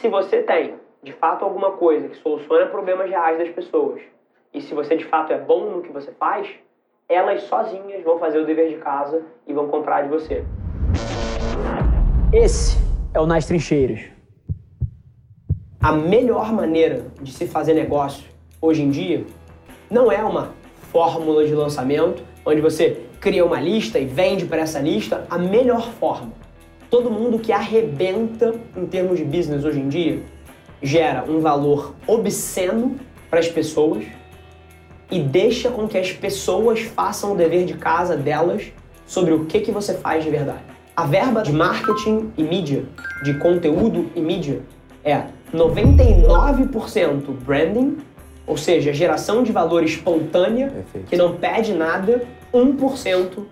se você tem, de fato, alguma coisa que soluciona problemas reais das pessoas, e se você de fato é bom no que você faz, elas sozinhas vão fazer o dever de casa e vão comprar de você. Esse é o Nas Trincheiras. A melhor maneira de se fazer negócio hoje em dia não é uma fórmula de lançamento onde você cria uma lista e vende para essa lista. A melhor forma. Todo mundo que arrebenta em termos de business hoje em dia gera um valor obsceno para as pessoas e deixa com que as pessoas façam o dever de casa delas sobre o que, que você faz de verdade. A verba de marketing e mídia, de conteúdo e mídia, é 99% branding, ou seja, geração de valor espontânea, Perfeito. que não pede nada, 1%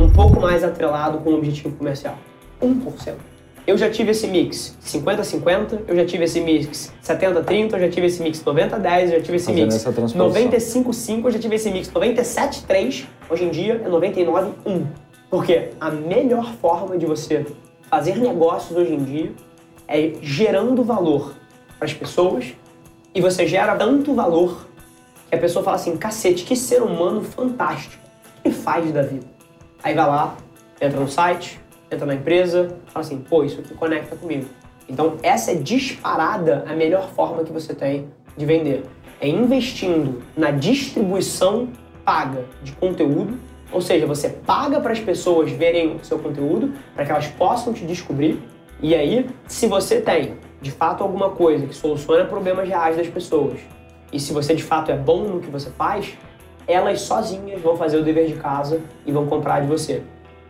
um pouco mais atrelado com o objetivo comercial. 1%. Eu já tive esse mix 50-50, eu já tive esse mix 70-30, eu já tive esse mix 90-10, eu já tive esse mix 95-5, eu já tive esse mix 97-3, hoje em dia é 99-1. Porque a melhor forma de você fazer negócios hoje em dia é gerando valor para as pessoas e você gera tanto valor que a pessoa fala assim: cacete, que ser humano fantástico. O que ele faz da vida? Aí vai lá, entra no site, entra na empresa, fala assim, pô, isso aqui conecta comigo. Então, essa é disparada a melhor forma que você tem de vender. É investindo na distribuição paga de conteúdo, ou seja, você paga para as pessoas verem o seu conteúdo, para que elas possam te descobrir. E aí, se você tem de fato alguma coisa que soluciona problemas reais das pessoas, e se você de fato é bom no que você faz, elas sozinhas vão fazer o dever de casa e vão comprar de você.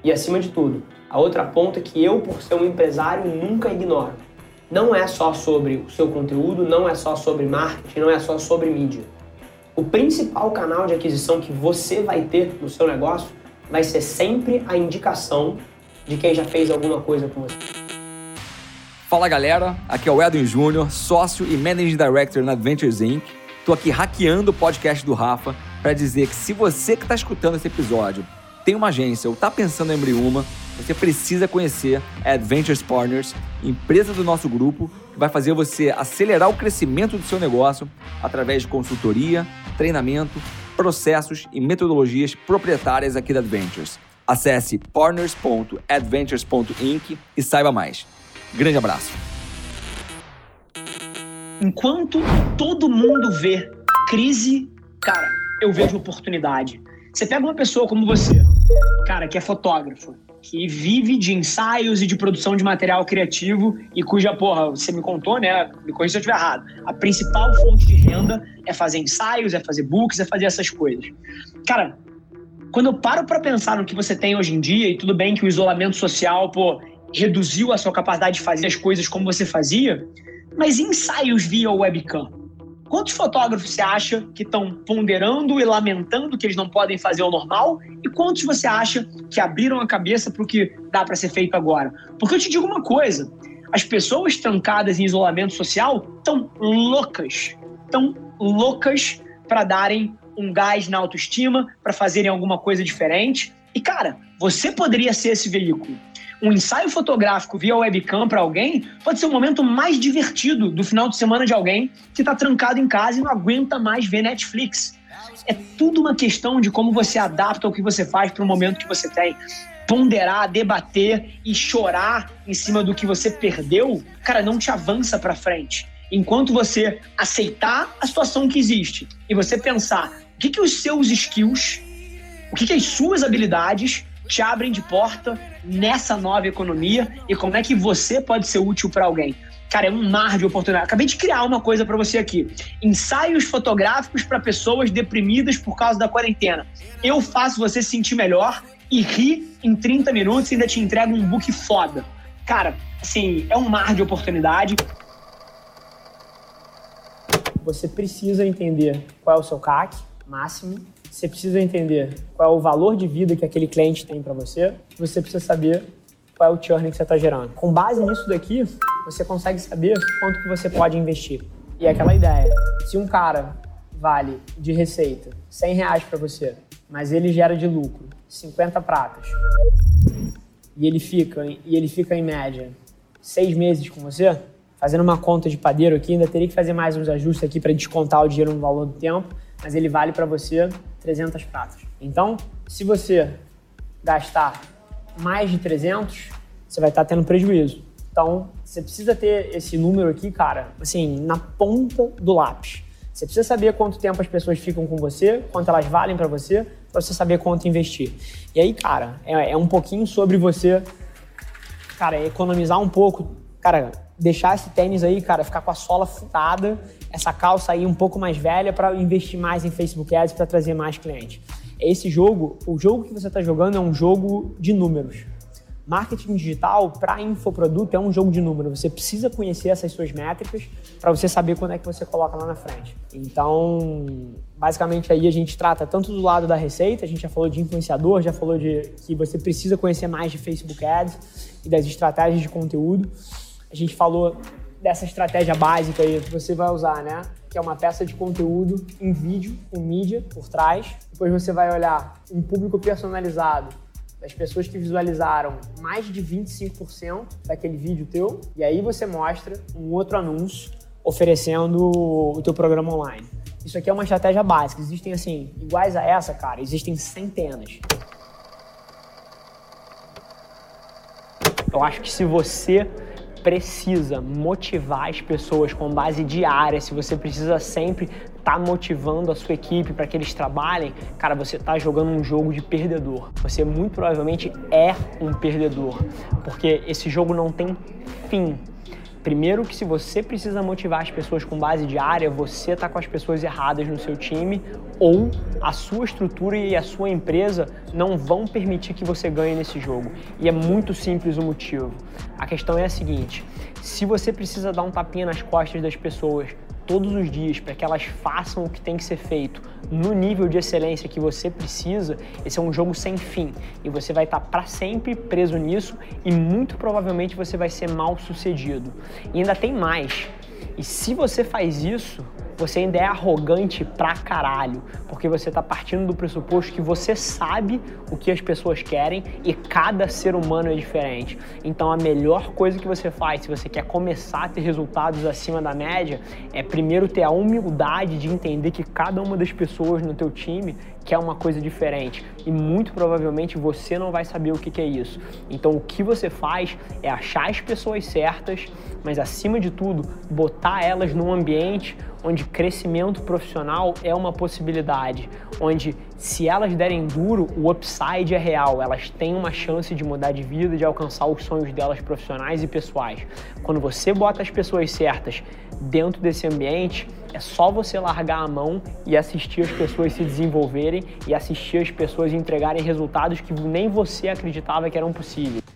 E acima de tudo, a outra ponta que eu, por ser um empresário, nunca ignoro. Não é só sobre o seu conteúdo, não é só sobre marketing, não é só sobre mídia. O principal canal de aquisição que você vai ter no seu negócio vai ser sempre a indicação de quem já fez alguma coisa com você. Fala galera, aqui é o Edwin Júnior, sócio e Managing Director na Adventures Inc. Tô aqui hackeando o podcast do Rafa para dizer que se você que está escutando esse episódio tem uma agência ou está pensando em abrir uma, você precisa conhecer a Adventures Partners, empresa do nosso grupo, que vai fazer você acelerar o crescimento do seu negócio através de consultoria, treinamento, processos e metodologias proprietárias aqui da Adventures. Acesse partners.adventures.inc e saiba mais. Grande abraço. Enquanto todo mundo vê crise, cara, eu vejo oportunidade. Você pega uma pessoa como você, cara, que é fotógrafo, que vive de ensaios e de produção de material criativo e cuja, porra, você me contou, né? Me corrija se eu estiver errado. A principal fonte de renda é fazer ensaios, é fazer books, é fazer essas coisas. Cara, quando eu paro para pensar no que você tem hoje em dia, e tudo bem que o isolamento social, pô, reduziu a sua capacidade de fazer as coisas como você fazia, mas ensaios via webcam? Quantos fotógrafos você acha que estão ponderando e lamentando que eles não podem fazer o normal? E quantos você acha que abriram a cabeça para o que dá para ser feito agora? Porque eu te digo uma coisa: as pessoas trancadas em isolamento social estão loucas, estão loucas para darem um gás na autoestima, para fazerem alguma coisa diferente. E cara, você poderia ser esse veículo um ensaio fotográfico via webcam para alguém pode ser o momento mais divertido do final de semana de alguém que está trancado em casa e não aguenta mais ver Netflix. É tudo uma questão de como você adapta o que você faz para o momento que você tem. Ponderar, debater e chorar em cima do que você perdeu, cara, não te avança para frente. Enquanto você aceitar a situação que existe e você pensar o que, que os seus skills, o que, que as suas habilidades te abrem de porta nessa nova economia e como é que você pode ser útil para alguém. Cara, é um mar de oportunidade. Acabei de criar uma coisa para você aqui: ensaios fotográficos para pessoas deprimidas por causa da quarentena. Eu faço você se sentir melhor e rir em 30 minutos e ainda te entrego um book foda. Cara, assim, é um mar de oportunidade. Você precisa entender qual é o seu CAC máximo você precisa entender qual é o valor de vida que aquele cliente tem para você. Você precisa saber qual é o churn que você está gerando. Com base nisso daqui, você consegue saber quanto que você pode investir. E é aquela ideia, se um cara vale de receita 100 reais para você, mas ele gera de lucro 50 pratas, e ele fica, e ele fica em média seis meses com você, fazendo uma conta de padeiro aqui, ainda teria que fazer mais uns ajustes aqui para descontar o dinheiro no valor do tempo, mas ele vale para você 300 pratas. Então, se você gastar mais de 300, você vai estar tendo prejuízo. Então, você precisa ter esse número aqui, cara, assim, na ponta do lápis. Você precisa saber quanto tempo as pessoas ficam com você, quanto elas valem para você, para você saber quanto investir. E aí, cara, é, é um pouquinho sobre você, cara, economizar um pouco, cara, deixar esse tênis aí, cara, ficar com a sola furada, essa calça aí um pouco mais velha para investir mais em Facebook Ads para trazer mais clientes. Esse jogo, o jogo que você está jogando é um jogo de números. Marketing digital para infoproduto é um jogo de números. Você precisa conhecer essas suas métricas para você saber quando é que você coloca lá na frente. Então, basicamente aí a gente trata tanto do lado da receita, a gente já falou de influenciador, já falou de que você precisa conhecer mais de Facebook Ads e das estratégias de conteúdo. Gente falou dessa estratégia básica aí que você vai usar, né? Que é uma peça de conteúdo em vídeo, com mídia por trás. Depois você vai olhar um público personalizado das pessoas que visualizaram mais de 25% daquele vídeo teu. E aí você mostra um outro anúncio oferecendo o teu programa online. Isso aqui é uma estratégia básica. Existem, assim, iguais a essa, cara, existem centenas. Eu acho que se você precisa motivar as pessoas com base diária, se você precisa sempre estar tá motivando a sua equipe para que eles trabalhem, cara, você está jogando um jogo de perdedor. Você muito provavelmente é um perdedor, porque esse jogo não tem fim. Primeiro que se você precisa motivar as pessoas com base diária, você está com as pessoas erradas no seu time ou a sua estrutura e a sua empresa não vão permitir que você ganhe nesse jogo. E é muito simples o motivo. A questão é a seguinte: se você precisa dar um tapinha nas costas das pessoas todos os dias para que elas façam o que tem que ser feito no nível de excelência que você precisa, esse é um jogo sem fim e você vai estar tá para sempre preso nisso e muito provavelmente você vai ser mal sucedido. E ainda tem mais. E se você faz isso, você ainda é arrogante pra caralho, porque você tá partindo do pressuposto que você sabe o que as pessoas querem e cada ser humano é diferente. Então a melhor coisa que você faz se você quer começar a ter resultados acima da média é primeiro ter a humildade de entender que cada uma das pessoas no teu time quer uma coisa diferente e muito provavelmente você não vai saber o que, é isso. Então o que você faz é achar as pessoas certas, mas acima de tudo botar elas num ambiente onde crescimento profissional é uma possibilidade, onde se elas derem duro, o upside é real, elas têm uma chance de mudar de vida, de alcançar os sonhos delas profissionais e pessoais. Quando você bota as pessoas certas dentro desse ambiente, é só você largar a mão e assistir as pessoas se desenvolverem e assistir as pessoas entregarem resultados que nem você acreditava que eram possíveis.